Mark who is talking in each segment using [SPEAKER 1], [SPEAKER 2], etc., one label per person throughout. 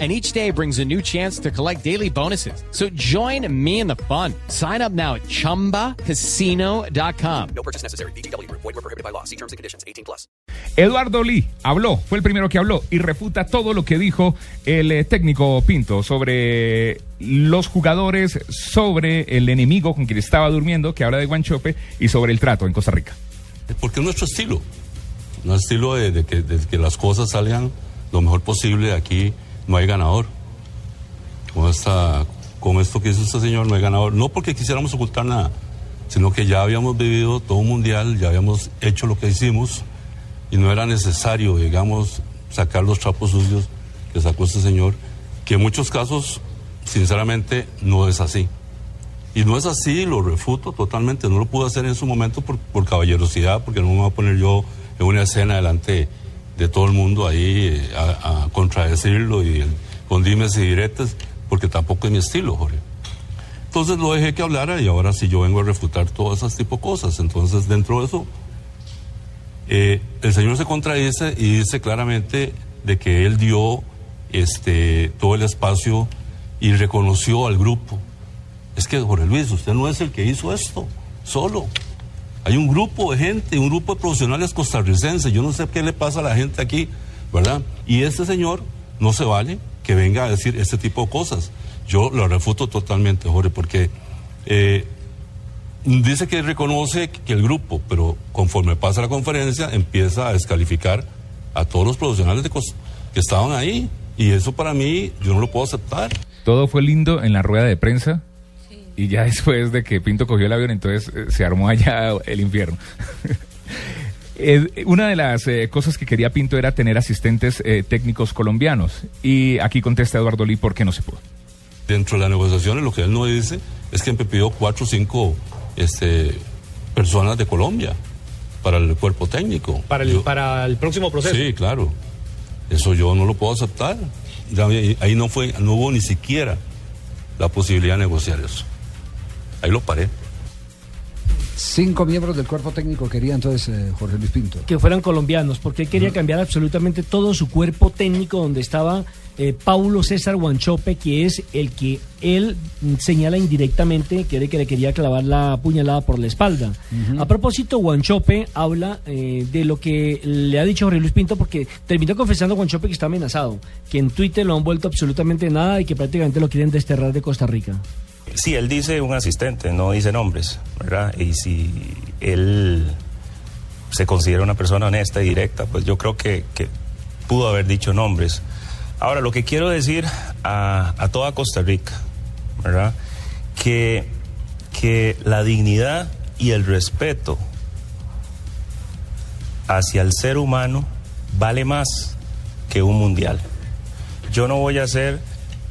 [SPEAKER 1] and each day brings a new chance to collect daily bonuses. So join me in the fun. Sign up now at ChumbaCasino.com.
[SPEAKER 2] No purchase necessary. BGW. Void were prohibited by law. See terms and conditions. 18 plus.
[SPEAKER 3] Eduardo Lee habló, fue el primero que habló y refuta todo lo que dijo el eh, técnico Pinto sobre los jugadores, sobre el enemigo con quien estaba durmiendo, que habla de Guanchope, y sobre el trato en Costa Rica.
[SPEAKER 4] Porque es nuestro estilo. Un estilo de, de que, de que las cosas salgan lo mejor posible aquí no hay ganador. Con, esta, con esto que hizo este señor no hay ganador. No porque quisiéramos ocultar nada, sino que ya habíamos vivido todo un mundial, ya habíamos hecho lo que hicimos y no era necesario, digamos, sacar los trapos sucios que sacó este señor, que en muchos casos, sinceramente, no es así. Y no es así, lo refuto totalmente, no lo pude hacer en su momento por, por caballerosidad, porque no me voy a poner yo en una escena delante de todo el mundo ahí eh, a, contradecirlo y con dimes y diretes, porque tampoco es mi estilo, Jorge. Entonces lo dejé que hablara y ahora sí yo vengo a refutar todas esas tipo de cosas. Entonces dentro de eso, eh, el señor se contradice y dice claramente de que él dio este, todo el espacio y reconoció al grupo. Es que, Jorge Luis, usted no es el que hizo esto, solo. Hay un grupo de gente, un grupo de profesionales costarricenses. Yo no sé qué le pasa a la gente aquí, ¿verdad? Y este señor no se vale que venga a decir este tipo de cosas. Yo lo refuto totalmente, Jorge, porque eh, dice que reconoce que el grupo, pero conforme pasa la conferencia, empieza a descalificar a todos los profesionales de que estaban ahí. Y eso para mí, yo no lo puedo aceptar.
[SPEAKER 3] Todo fue lindo en la rueda de prensa y ya después de que Pinto cogió el avión, entonces eh, se armó allá el infierno. eh, una de las eh, cosas que quería Pinto era tener asistentes eh, técnicos colombianos. Y aquí contesta Eduardo Lee por qué no se pudo.
[SPEAKER 4] Dentro de las negociaciones, lo que él no dice es que me pidió cuatro o cinco este, personas de Colombia para el cuerpo técnico.
[SPEAKER 5] Para el,
[SPEAKER 4] Yo-
[SPEAKER 5] para el próximo proceso.
[SPEAKER 4] Sí, claro. Eso yo no lo puedo aceptar. Ya, ahí no fue, no hubo ni siquiera la posibilidad de negociar eso. Ahí lo paré.
[SPEAKER 6] Cinco miembros del cuerpo técnico quería entonces eh, Jorge Luis Pinto.
[SPEAKER 5] Que fueran colombianos, porque él quería cambiar absolutamente todo su cuerpo técnico donde estaba eh, Paulo César Guanchope, que es el que él señala indirectamente que que le quería clavar la puñalada por la espalda. A propósito, Guanchope habla eh, de lo que le ha dicho Jorge Luis Pinto, porque terminó confesando Guanchope que está amenazado, que en Twitter lo han vuelto absolutamente nada y que prácticamente lo quieren desterrar de Costa Rica.
[SPEAKER 7] Sí, él dice un asistente, no dice nombres, ¿verdad? Y si él se considera una persona honesta y directa, pues yo creo que, pudo haber dicho nombres. Ahora, lo que quiero decir a, a toda Costa Rica, ¿verdad? Que, que la dignidad y el respeto hacia el ser humano vale más que un mundial. Yo no voy a ser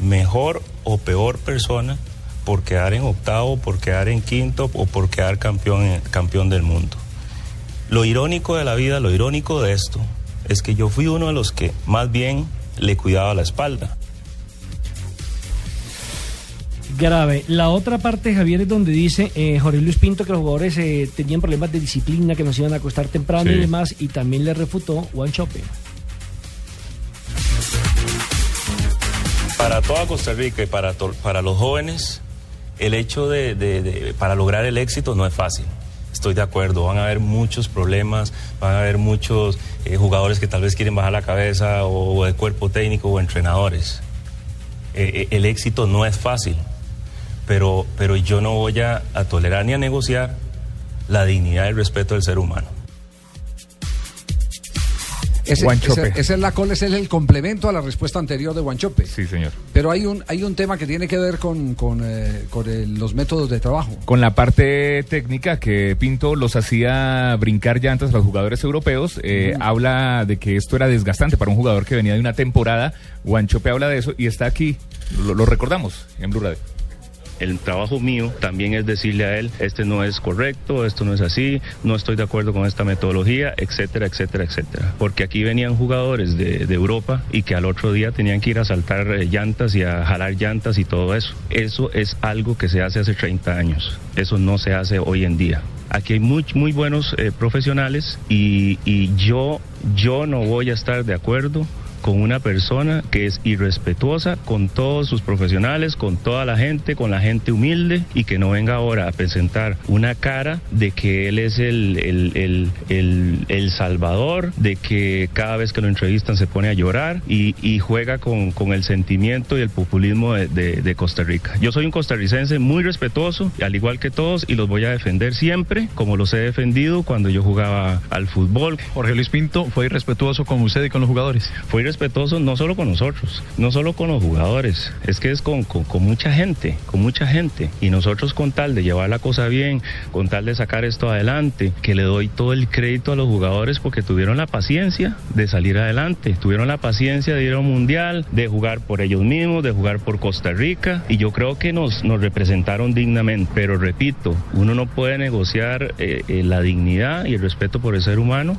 [SPEAKER 7] mejor o peor persona por quedar en octavo, por quedar en quinto o por quedar campeón, campeón del mundo. Lo irónico de la vida, lo irónico de esto, es que yo fui uno de los que más bien le cuidaba la espalda.
[SPEAKER 5] Grave. La otra parte, Javier, es donde dice eh, Jorge Luis Pinto que los jugadores eh, tenían problemas de disciplina, que nos iban a acostar temprano
[SPEAKER 3] Sí.
[SPEAKER 5] y demás, y también le refutó Juan Chope.
[SPEAKER 7] Para toda Costa Rica y para, to- para los jóvenes, el hecho de, de- de- para lograr el éxito no es fácil. Estoy de acuerdo, van a haber muchos problemas, van a haber muchos eh, jugadores que tal vez quieren bajar la cabeza o, el cuerpo técnico o entrenadores. Eh, eh, el éxito no es fácil, pero, pero yo no voy a tolerar ni a negociar la dignidad y el respeto del ser humano.
[SPEAKER 6] Ese,
[SPEAKER 3] Guanchope.
[SPEAKER 6] ese- esa es la cola, es el complemento a la respuesta anterior de Guanchope.
[SPEAKER 3] Sí, señor.
[SPEAKER 6] Pero hay un, hay un tema que tiene que ver con, con, eh, con el- los métodos de trabajo.
[SPEAKER 3] Con la parte técnica que Pinto los hacía brincar llantas a los jugadores europeos, eh, habla de que esto era desgastante para un jugador que venía de una temporada. Guanchope habla de eso y está aquí, lo, lo recordamos en Blue Radio.
[SPEAKER 7] El trabajo mío también es decirle a él, este no es correcto, esto no es así, no estoy de acuerdo con esta metodología, etcétera, etcétera, etcétera. Porque aquí venían jugadores de, Europa y que al otro día tenían que ir a saltar eh, llantas y a jalar llantas y todo eso. Eso es algo que se hace hace 30 años. Eso no se hace hoy en día. Aquí hay muy, muy buenos eh, profesionales y, y yo, yo no voy a estar de acuerdo con una persona que es irrespetuosa con todos sus profesionales, con toda la gente, con la gente humilde y que no venga ahora a presentar una cara de que él es el, el, el, el, el salvador, de que cada vez que lo entrevistan se pone a llorar y, y juega con, con, el sentimiento y el populismo de, de, de, Costa Rica. Yo soy un costarricense muy respetuoso, al igual que todos, y los voy a defender siempre, como los he defendido cuando yo jugaba al fútbol.
[SPEAKER 8] Jorge Luis Pinto fue irrespetuoso con usted y con los jugadores.
[SPEAKER 7] Fue respetuoso no solo con nosotros, no solo con los jugadores, es que es con, con, con, mucha gente, con mucha gente. Y nosotros con tal de llevar la cosa bien, con tal de sacar esto adelante, que le doy todo el crédito a los jugadores porque tuvieron la paciencia de salir adelante, tuvieron la paciencia de ir a un mundial, de jugar por ellos mismos, de jugar por Costa Rica. Y yo creo que nos, nos representaron dignamente. Pero repito, uno no puede negociar eh, eh, la dignidad y el respeto por el ser humano.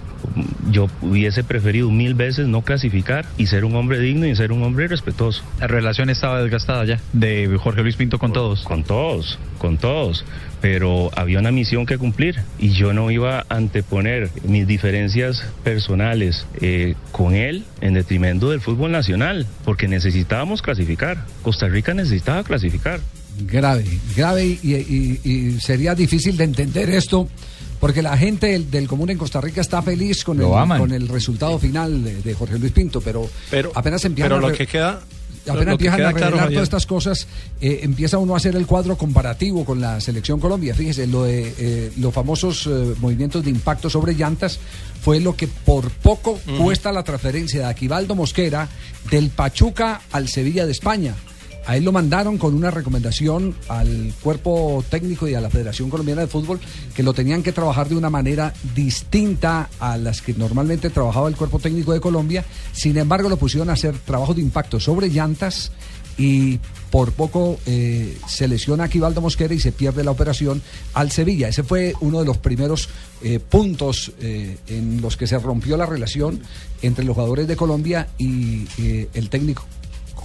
[SPEAKER 7] Yo hubiese preferido mil veces no clasificar y ser un hombre digno y ser un hombre respetuoso.
[SPEAKER 8] La relación estaba desgastada ya de Jorge Luis Pinto con todos.
[SPEAKER 7] Con todos, con todos. Pero había una misión que cumplir y yo no iba a anteponer mis diferencias personales eh, con él en detrimento del fútbol nacional, porque necesitábamos clasificar. Costa Rica necesitaba clasificar.
[SPEAKER 6] Grave, grave y, y, y sería difícil de entender esto porque la gente del, del, común en Costa Rica está feliz con, el, con el, resultado final de, de, Jorge Luis Pinto, pero,
[SPEAKER 9] pero
[SPEAKER 6] apenas empiezan
[SPEAKER 9] pero lo que queda
[SPEAKER 6] apenas empiezan a revelar claro, todas estas cosas, eh, empieza uno a hacer el cuadro comparativo con la selección Colombia. Fíjese, lo de eh, los famosos eh, movimientos de impacto sobre llantas fue lo que por poco uh -huh. cuesta la transferencia de Aquivaldo Mosquera del Pachuca al Sevilla de España. A él lo mandaron con una recomendación al cuerpo técnico y a la Federación Colombiana de Fútbol que lo tenían que trabajar de una manera distinta a las que normalmente trabajaba el cuerpo técnico de Colombia. Sin embargo, lo pusieron a hacer trabajos de impacto sobre llantas y por poco eh, se lesiona a Aquivaldo Mosquera y se pierde la operación al Sevilla. Ese fue uno de los primeros eh, puntos eh, en los que se rompió la relación entre los jugadores de Colombia y el técnico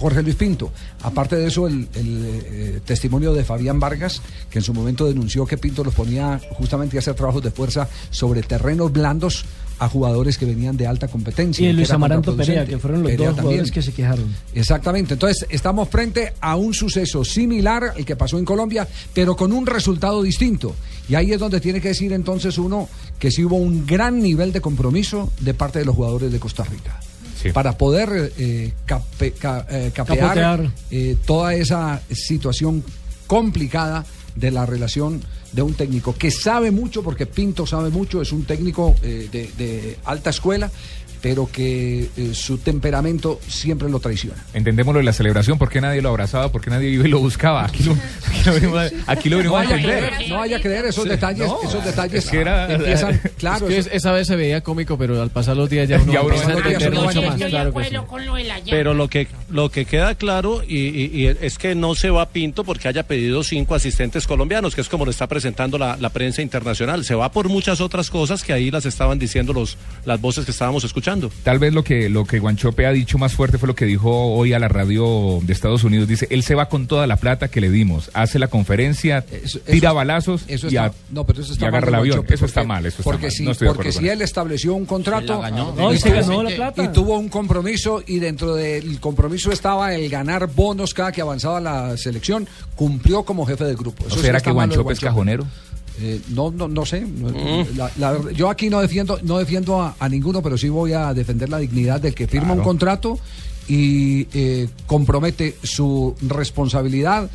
[SPEAKER 6] Jorge Luis Pinto. Aparte de eso, el, el eh, testimonio de Fabián Vargas, que en su momento denunció que Pinto los ponía justamente a hacer trabajos de fuerza sobre terrenos blandos a jugadores que venían de alta competencia.
[SPEAKER 5] Y Luis Amaranto Perea, que fueron los Perea dos jugadores también. que se quejaron.
[SPEAKER 6] Exactamente. Entonces, estamos frente a un suceso similar al que pasó en Colombia, pero con un resultado distinto. Y ahí es donde tiene que decir entonces uno que sí hubo un gran nivel de compromiso de parte de los jugadores de Costa Rica. Sí. para poder eh, cape, ca, eh, capear eh, toda esa situación complicada de la relación de un técnico que sabe mucho, porque Pinto sabe mucho, es un técnico de, de, alta escuela, pero que eh, su temperamento siempre lo traiciona.
[SPEAKER 3] Entendemos lo de la celebración, ¿por qué nadie lo abrazaba? ¿Por qué nadie iba y lo buscaba? Aquí lo, aquí lo venimos, aquí lo venimos
[SPEAKER 6] no
[SPEAKER 3] a entender.
[SPEAKER 6] Creer, no vaya a creer esos sí, detalles, no, esos detalles
[SPEAKER 9] es que era,
[SPEAKER 6] empiezan, claro.
[SPEAKER 9] Es que esa vez se veía cómico, pero al pasar los días ya uno,
[SPEAKER 3] ya uno
[SPEAKER 9] empieza a entender
[SPEAKER 6] no
[SPEAKER 9] mucho más. Claro que sí. Pero lo que, lo que queda claro y, y, y es que no se va Pinto porque haya pedido cinco asistentes colombianos, que es como lo está presentando la, la prensa internacional. Se va por muchas otras cosas que ahí las estaban diciendo los, las voces que estábamos escuchando.
[SPEAKER 3] Tal vez lo que, lo que Guanchope ha dicho más fuerte fue lo que dijo hoy a la radio de Estados Unidos. Dice, él se va con toda la plata que le dimos, hace la conferencia,
[SPEAKER 6] eso,
[SPEAKER 3] tira
[SPEAKER 6] eso,
[SPEAKER 3] balazos
[SPEAKER 6] eso
[SPEAKER 3] y,
[SPEAKER 6] está,
[SPEAKER 3] a,
[SPEAKER 6] no, pero eso está
[SPEAKER 3] y agarra el avión. Eso está mal, eso está
[SPEAKER 6] porque
[SPEAKER 3] mal.
[SPEAKER 6] Si,
[SPEAKER 3] no estoy
[SPEAKER 6] porque
[SPEAKER 3] de
[SPEAKER 6] si él estableció un contrato
[SPEAKER 5] no, y, se ganó la plata.
[SPEAKER 6] y tuvo un compromiso y dentro del compromiso estaba el ganar bonos cada que avanzaba la selección, cumplió como jefe del grupo.
[SPEAKER 3] Eso ¿O será sí que Guanchope es cajonero?
[SPEAKER 6] Eh, no, no, no sé. Mm. La, la, yo aquí no defiendo, no defiendo a, a, ninguno, pero sí voy a defender la dignidad del que firma claro. un contrato y eh, compromete su responsabilidad,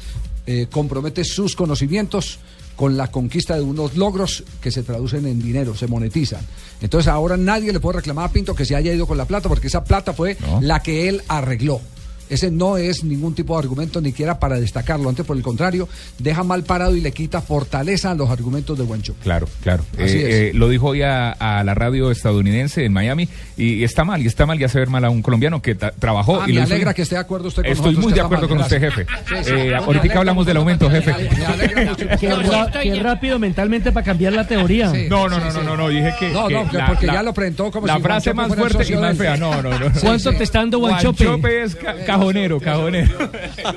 [SPEAKER 6] eh, compromete sus conocimientos con la conquista de unos logros que se traducen en dinero, se monetizan. Entonces ahora nadie le puede reclamar a Pinto que se haya ido con la plata, porque esa plata fue no. la que él arregló Ese no es ningún tipo de argumento ni siquiera para destacarlo. Antes, por el contrario, deja mal parado y le quita fortaleza a los argumentos de Guancho.
[SPEAKER 3] Claro, claro.
[SPEAKER 6] Así
[SPEAKER 3] Eh, eh, lo dijo hoy a, a la radio estadounidense en Miami y, y está mal, y está mal y hace ver mal a un colombiano que trabajó.
[SPEAKER 6] Ah,
[SPEAKER 3] y
[SPEAKER 6] me
[SPEAKER 3] hizo
[SPEAKER 6] alegra que esté de acuerdo usted con
[SPEAKER 3] Estoy
[SPEAKER 6] nosotros,
[SPEAKER 3] muy de acuerdo
[SPEAKER 6] mal,
[SPEAKER 3] con usted, jefe.
[SPEAKER 6] Sí, sí.
[SPEAKER 3] Eh, ahorita
[SPEAKER 6] alegra
[SPEAKER 3] hablamos del aumento, jefe.
[SPEAKER 6] Me alegra mucho.
[SPEAKER 5] Qué, rápido mentalmente para cambiar la teoría.
[SPEAKER 6] Sí.
[SPEAKER 3] No, no, no, no, no, no, dije que.
[SPEAKER 6] No,
[SPEAKER 3] que
[SPEAKER 6] no, que porque ya lo presentó como
[SPEAKER 3] La
[SPEAKER 6] si
[SPEAKER 3] frase más fuerte y más fea. No, no, no.
[SPEAKER 5] ¿Cuánto te está dando Guanchope?
[SPEAKER 3] Guanchope es cajonero, cajonero.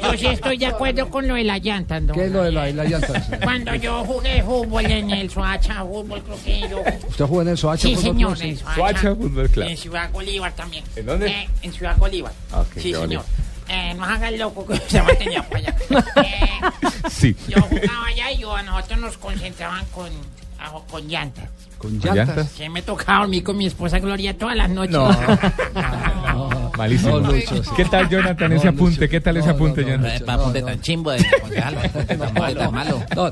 [SPEAKER 10] Yo sí estoy de acuerdo con lo de las llantas, ¿no?
[SPEAKER 6] ¿Qué es lo de la, la llanta?
[SPEAKER 10] Cuando yo jugué fútbol en el Soacha Fútbol, creo que yo...
[SPEAKER 6] ¿Usted jugó en el Soacha?
[SPEAKER 10] Sí,
[SPEAKER 6] Fútbol
[SPEAKER 10] señor,
[SPEAKER 6] Club?
[SPEAKER 10] en Soacha.
[SPEAKER 3] Soacha Fútbol Club.
[SPEAKER 10] En Ciudad Bolívar también.
[SPEAKER 3] ¿En dónde?
[SPEAKER 10] Eh, en Ciudad Bolívar.
[SPEAKER 3] Ah,
[SPEAKER 10] sí, señor. Eh, no haga el loco que se mantenía por allá. Eh,
[SPEAKER 3] Sí.
[SPEAKER 10] yo jugaba allá y yo, a nosotros nos concentraban con, a- con llantas.
[SPEAKER 6] Con
[SPEAKER 3] ¿Con
[SPEAKER 6] llantas.
[SPEAKER 3] llantas?
[SPEAKER 10] Que me tocaba dormir con mi esposa Gloria todas las noches.
[SPEAKER 3] No. Malísimo.
[SPEAKER 6] No, Lucho, sí.
[SPEAKER 3] ¿Qué tal, Jonathan, ese apunte?
[SPEAKER 6] Lucho.
[SPEAKER 3] ¿Qué tal ese
[SPEAKER 6] No, no,
[SPEAKER 3] apunte,
[SPEAKER 6] no,
[SPEAKER 3] Jonathan?
[SPEAKER 11] Para apunte tan chimbo de malo.
[SPEAKER 6] No,